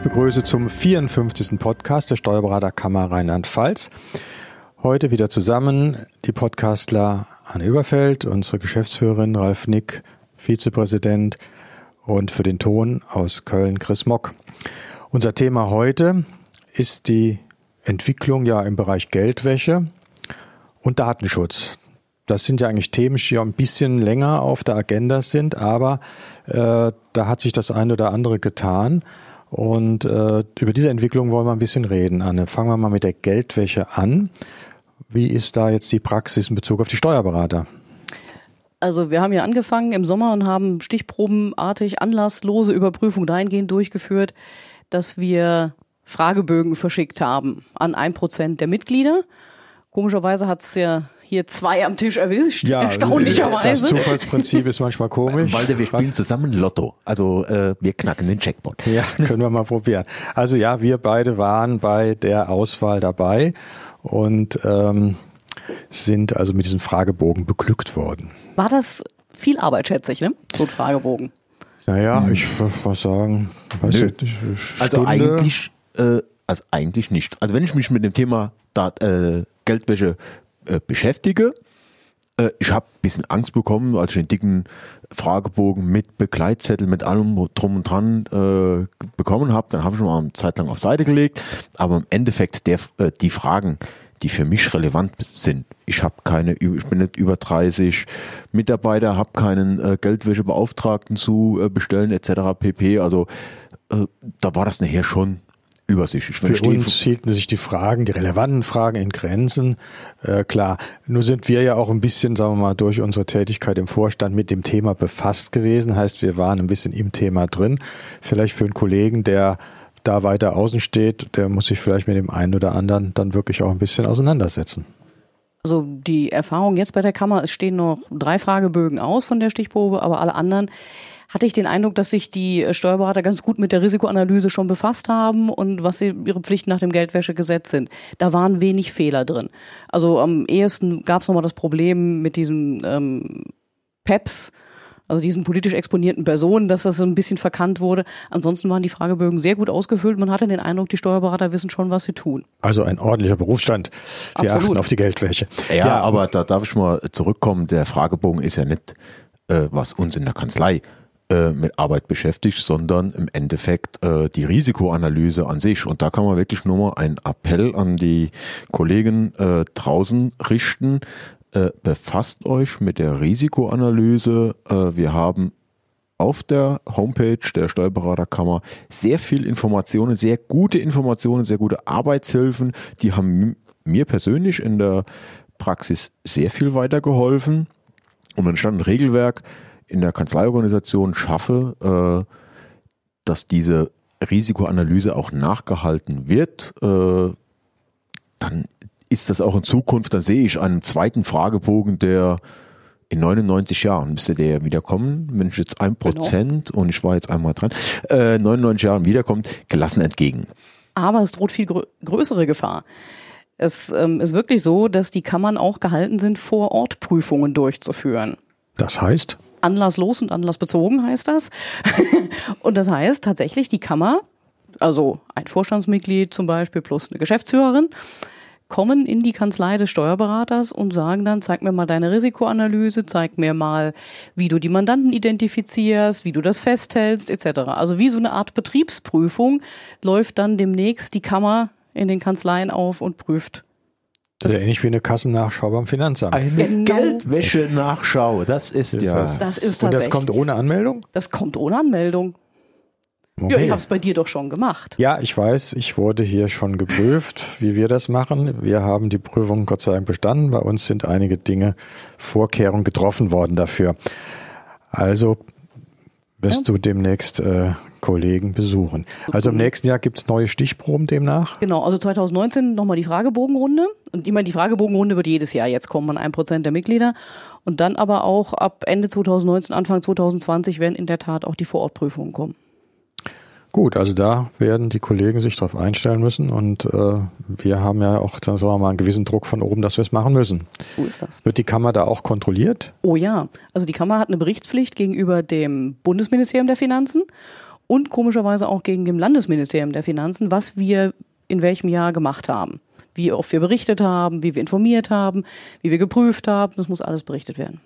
Ich begrüße zum 54. Podcast der Steuerberaterkammer Rheinland-Pfalz. Heute wieder zusammen die Podcastler Anne Überfeld, unsere Geschäftsführerin Ralf Nick, Vizepräsident und für den Ton aus Köln Chris Mock. Unser Thema heute ist die Entwicklung ja im Bereich Geldwäsche und Datenschutz. Das sind ja eigentlich Themen, die ja ein bisschen länger auf der Agenda sind, aber äh, da hat sich das eine oder andere getan. Und äh, über diese Entwicklung wollen wir ein bisschen reden, Anne. Fangen wir mal mit der Geldwäsche an. Wie ist da jetzt die Praxis in Bezug auf die Steuerberater? Also wir haben ja angefangen im Sommer und haben stichprobenartig anlasslose Überprüfung dahingehend durchgeführt, dass wir Fragebögen verschickt haben an ein Prozent der Mitglieder. Komischerweise hat es ja hier zwei am Tisch erwischt, ja, erstaunlicherweise. Das Zufallsprinzip ist manchmal komisch. Walter, wir spielen zusammen Lotto. Also äh, wir knacken den Checkpot. Ja, können wir mal probieren. Also ja, wir beide waren bei der Auswahl dabei und ähm, sind also mit diesem Fragebogen beglückt worden. War das viel Arbeit, schätze ich, ne? So ein Fragebogen. Naja, hm. ich würde mal sagen, weiß Nö. nicht, also eigentlich, äh, also eigentlich nicht. Also wenn ich mich mit dem Thema Dat, äh, Geldwäsche äh, beschäftige. Äh, ich habe ein bisschen Angst bekommen, als ich den dicken Fragebogen mit Begleitzettel, mit allem drum und dran äh, bekommen habe. Dann habe ich ihn mal eine Zeit lang auf Seite gelegt. Aber im Endeffekt der, äh, die Fragen, die für mich relevant sind. Ich habe keine, ich bin nicht über 30 Mitarbeiter, habe keinen äh, Geldwäschebeauftragten zu äh, bestellen etc. pp. Also äh, da war das nachher schon übersichtlich. Für uns hielten sich die Fragen, die relevanten Fragen in Grenzen. Äh, klar, nur sind wir ja auch ein bisschen, sagen wir mal, durch unsere Tätigkeit im Vorstand mit dem Thema befasst gewesen. Heißt, wir waren ein bisschen im Thema drin. Vielleicht für einen Kollegen, der da weiter außen steht, der muss sich vielleicht mit dem einen oder anderen dann wirklich auch ein bisschen auseinandersetzen. Also die Erfahrung jetzt bei der Kammer, es stehen noch drei Fragebögen aus von der Stichprobe, aber alle anderen hatte ich den Eindruck, dass sich die Steuerberater ganz gut mit der Risikoanalyse schon befasst haben und was sie, ihre Pflichten nach dem Geldwäschegesetz sind. Da waren wenig Fehler drin. Also am ehesten gab es nochmal das Problem mit diesen ähm, PEPs, also diesen politisch exponierten Personen, dass das ein bisschen verkannt wurde. Ansonsten waren die Fragebögen sehr gut ausgefüllt. Man hatte den Eindruck, die Steuerberater wissen schon, was sie tun. Also ein ordentlicher Berufsstand. Die Absolut. achten auf die Geldwäsche. Ja, ja, aber da darf ich mal zurückkommen. Der Fragebogen ist ja nicht, äh, was uns in der Kanzlei äh, mit Arbeit beschäftigt, sondern im Endeffekt äh, die Risikoanalyse an sich. Und da kann man wirklich nur mal einen Appell an die Kollegen äh, draußen richten. Äh, befasst euch mit der Risikoanalyse. Äh, wir haben auf der Homepage der Steuerberaterkammer sehr viel Informationen, sehr gute Informationen, sehr gute Arbeitshilfen. Die haben mir persönlich in der Praxis sehr viel weitergeholfen. Und dann stand ein Regelwerk, in der Kanzleiorganisation schaffe, äh, dass diese Risikoanalyse auch nachgehalten wird, äh, dann ist das auch in Zukunft, dann sehe ich einen zweiten Fragebogen, der in 99 Jahren müsste der ja wiederkommen, wenn ich jetzt ein genau. Prozent genau. und ich war jetzt einmal dran, äh, 99 Jahren wiederkommt, gelassen entgegen. Aber es droht viel grö größere Gefahr. Es ähm, ist wirklich so, dass die Kammern auch gehalten sind, vor Ort Prüfungen durchzuführen. Das heißt? Anlasslos und anlassbezogen heißt das. und das heißt tatsächlich, die Kammer, also ein Vorstandsmitglied zum Beispiel plus eine Geschäftsführerin, kommen in die Kanzlei des Steuerberaters und sagen dann, zeig mir mal deine Risikoanalyse, zeig mir mal, wie du die Mandanten identifizierst, wie du das festhältst, etc. Also wie so eine Art Betriebsprüfung läuft dann demnächst die Kammer in den Kanzleien auf und prüft das ist ja ähnlich wie eine Kassennachschau beim Finanzamt. Eine genau. Geldwäsche-Nachschau, das ist ist ja. Das. das ist Und das kommt ohne Anmeldung? Das kommt ohne Anmeldung. Okay. Ja, ich habe es bei dir doch schon gemacht. Ja, ich weiß, ich wurde hier schon geprüft, wie wir das machen. Wir haben die Prüfung Gott sei Dank bestanden. Bei uns sind einige Dinge, Vorkehrungen getroffen worden dafür. Also wirst ja. du demnächst äh, Kollegen besuchen. Also im nächsten Jahr gibt es neue Stichproben demnach? Genau, also 2019 nochmal die Fragebogenrunde. Und ich meine, die Fragebogenrunde wird jedes Jahr jetzt kommen an ein Prozent der Mitglieder. Und dann aber auch ab Ende 2019, Anfang 2020 werden in der Tat auch die Vorortprüfungen kommen. Gut, also da werden die Kollegen sich darauf einstellen müssen und äh, wir haben ja auch, sagen wir mal, einen gewissen Druck von oben, dass wir es machen müssen. Wo ist das? Wird die Kammer da auch kontrolliert? Oh ja, also die Kammer hat eine Berichtspflicht gegenüber dem Bundesministerium der Finanzen und komischerweise auch gegen dem Landesministerium der Finanzen, was wir in welchem Jahr gemacht haben. Wie oft wir berichtet haben, wie wir informiert haben, wie wir geprüft haben. Das muss alles berichtet werden.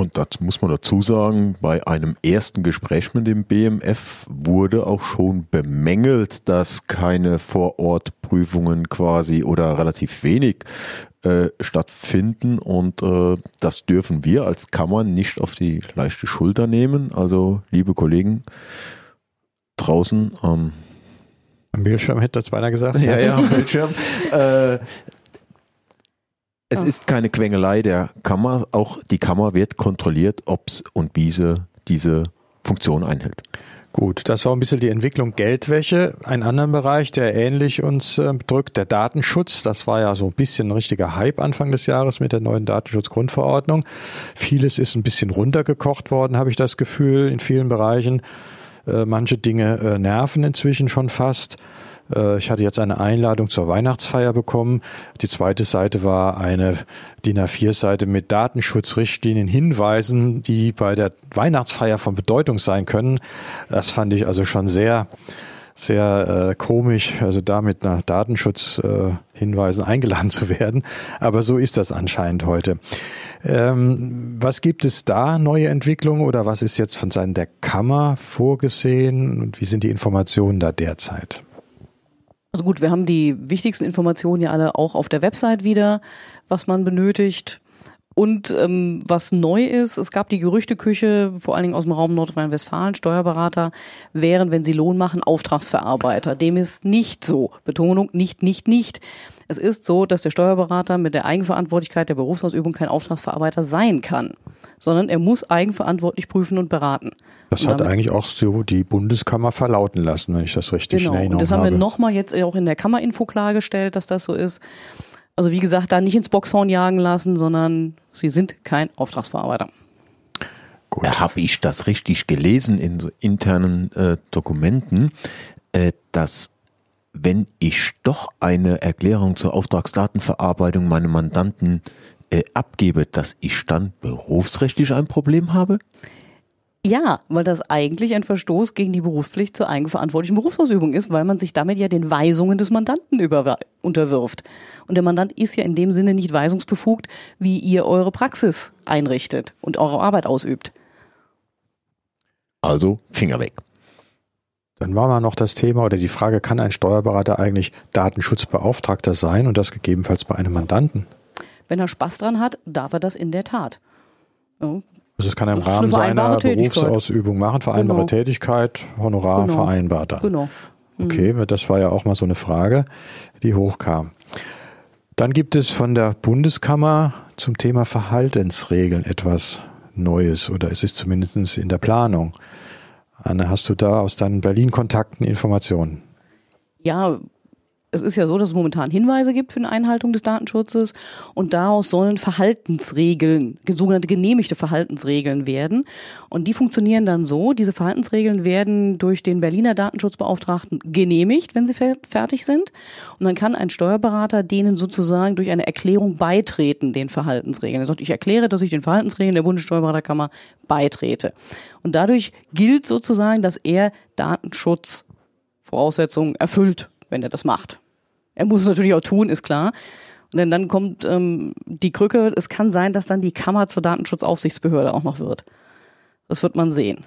Und das muss man dazu sagen, bei einem ersten Gespräch mit dem BMF wurde auch schon bemängelt, dass keine Vorortprüfungen quasi oder relativ wenig äh, stattfinden. Und äh, das dürfen wir als Kammer nicht auf die leichte Schulter nehmen. Also, liebe Kollegen draußen, ähm, am Bildschirm hätte das beinahe gesagt. Ja, ja, am Bildschirm. äh, es ist keine Quengelei der Kammer. Auch die Kammer wird kontrolliert, ob es und wie sie diese Funktion einhält. Gut, das war ein bisschen die Entwicklung Geldwäsche. Ein anderer Bereich, der ähnlich uns äh, drückt, der Datenschutz. Das war ja so ein bisschen ein richtiger Hype Anfang des Jahres mit der neuen Datenschutzgrundverordnung. Vieles ist ein bisschen runtergekocht worden, habe ich das Gefühl, in vielen Bereichen. Äh, manche Dinge äh, nerven inzwischen schon fast. Äh, ich hatte jetzt eine Einladung zur Weihnachtsfeier bekommen. Die zweite Seite war eine DIN A4-Seite mit Datenschutzrichtlinien, Hinweisen, die bei der Weihnachtsfeier von Bedeutung sein können. Das fand ich also schon sehr sehr äh, komisch, also damit nach Datenschutzhinweisen äh, eingeladen zu werden. Aber so ist das anscheinend heute. Ähm, was gibt es da neue Entwicklungen oder was ist jetzt von Seiten der Kammer vorgesehen und wie sind die Informationen da derzeit? Also gut, wir haben die wichtigsten Informationen ja alle auch auf der Website wieder, was man benötigt. Und ähm, was neu ist, es gab die Gerüchteküche, vor allen Dingen aus dem Raum Nordrhein-Westfalen, Steuerberater wären, wenn sie Lohn machen, Auftragsverarbeiter. Dem ist nicht so. Betonung, nicht, nicht, nicht. Es ist so, dass der Steuerberater mit der Eigenverantwortlichkeit der Berufsausübung kein Auftragsverarbeiter sein kann, sondern er muss eigenverantwortlich prüfen und beraten. Das hat eigentlich auch so die Bundeskammer verlauten lassen, wenn ich das richtig genau. in Erinnerung habe. Und das haben habe. wir nochmal jetzt auch in der Kammerinfo klargestellt, dass das so ist. Also wie gesagt, da nicht ins Boxhorn jagen lassen, sondern sie sind kein Auftragsverarbeiter. Gut. Habe ich das richtig gelesen in so internen äh, Dokumenten, äh, dass wenn ich doch eine Erklärung zur Auftragsdatenverarbeitung meinem Mandanten äh, abgebe, dass ich dann berufsrechtlich ein Problem habe? Ja, weil das eigentlich ein Verstoß gegen die Berufspflicht zur eigenverantwortlichen Berufsausübung ist, weil man sich damit ja den Weisungen des Mandanten unterwirft. Und der Mandant ist ja in dem Sinne nicht weisungsbefugt, wie ihr eure Praxis einrichtet und eure Arbeit ausübt. Also Finger weg. Dann war mal noch das Thema oder die Frage, kann ein Steuerberater eigentlich Datenschutzbeauftragter sein und das gegebenenfalls bei einem Mandanten? Wenn er Spaß dran hat, darf er das in der Tat. Ja. Also das kann er im Rahmen seiner Berufsausübung machen, vereinbare genau. Tätigkeit, Honorar genau. vereinbart dann. Genau. Mhm. Okay, das war ja auch mal so eine Frage, die hochkam. Dann gibt es von der Bundeskammer zum Thema Verhaltensregeln etwas Neues oder es ist zumindest in der Planung. Anne, hast du da aus deinen Berlin-Kontakten Informationen? Ja, es ist ja so, dass es momentan Hinweise gibt für eine Einhaltung des Datenschutzes und daraus sollen Verhaltensregeln, sogenannte genehmigte Verhaltensregeln werden. Und die funktionieren dann so, diese Verhaltensregeln werden durch den Berliner Datenschutzbeauftragten genehmigt, wenn sie fertig sind. Und dann kann ein Steuerberater denen sozusagen durch eine Erklärung beitreten, den Verhaltensregeln. Er sagt, ich erkläre, dass ich den Verhaltensregeln der Bundessteuerberaterkammer beitrete. Und dadurch gilt sozusagen, dass er Datenschutzvoraussetzungen erfüllt wenn er das macht. Er muss es natürlich auch tun, ist klar. Und dann, dann kommt ähm, die Krücke, es kann sein, dass dann die Kammer zur Datenschutzaufsichtsbehörde auch noch wird. Das wird man sehen.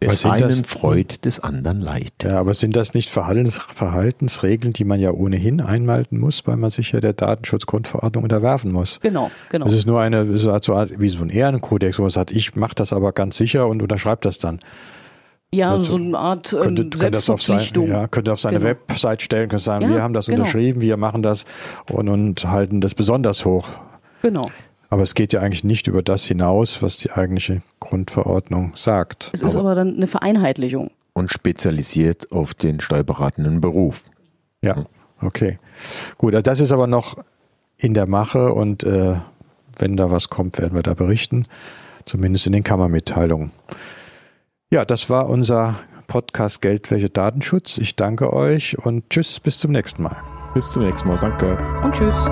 Des einen das, freut, des anderen leid. Ja, aber sind das nicht Verhaltens, Verhaltensregeln, die man ja ohnehin einmalten muss, weil man sich ja der Datenschutzgrundverordnung unterwerfen muss? Genau, genau. Es ist nur eine, so Art, wie so ein Ehrenkodex, wo man sagt, ich mache das aber ganz sicher und unterschreibe das dann. Ja, also, so eine Art ähm, könnte, könnte das auf sein, ja, könnte auf seine genau. Website stellen, könnte sagen, ja, wir haben das genau. unterschrieben, wir machen das und, und halten das besonders hoch. Genau. Aber es geht ja eigentlich nicht über das hinaus, was die eigentliche Grundverordnung sagt. Es ist aber, aber dann eine Vereinheitlichung. Und spezialisiert auf den steuerberatenden Beruf. Ja, okay. Gut, also das ist aber noch in der Mache und äh, wenn da was kommt, werden wir da berichten. Zumindest in den Kammermitteilungen. Ja, das war unser Podcast Geldwäsche Datenschutz. Ich danke euch und tschüss, bis zum nächsten Mal. Bis zum nächsten Mal, danke. Und tschüss.